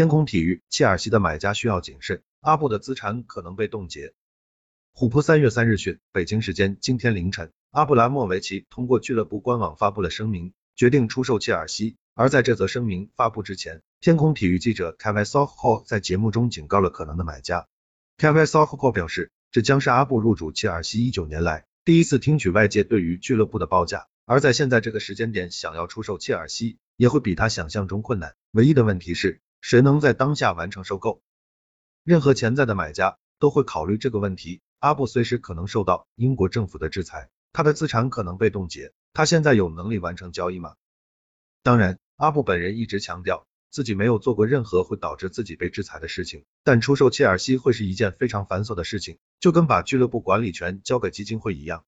天空体育，切尔西的买家需要谨慎，阿布的资产可能被冻结。虎扑三月三日讯，北京时间今天凌晨，阿布拉莫维奇通过俱乐部官网发布了声明，决定出售切尔西。而在这则声明发布之前，天空体育记者 Kevin Southall 在节目中警告了可能的买家。Kevin Southall 表示，这将是阿布入主切尔西一九年来第一次听取外界对于俱乐部的报价，而在现在这个时间点想要出售切尔西，也会比他想象中困难。唯一的问题是。谁能在当下完成收购？任何潜在的买家都会考虑这个问题。阿布随时可能受到英国政府的制裁，他的资产可能被冻结。他现在有能力完成交易吗？当然，阿布本人一直强调自己没有做过任何会导致自己被制裁的事情。但出售切尔西会是一件非常繁琐的事情，就跟把俱乐部管理权交给基金会一样。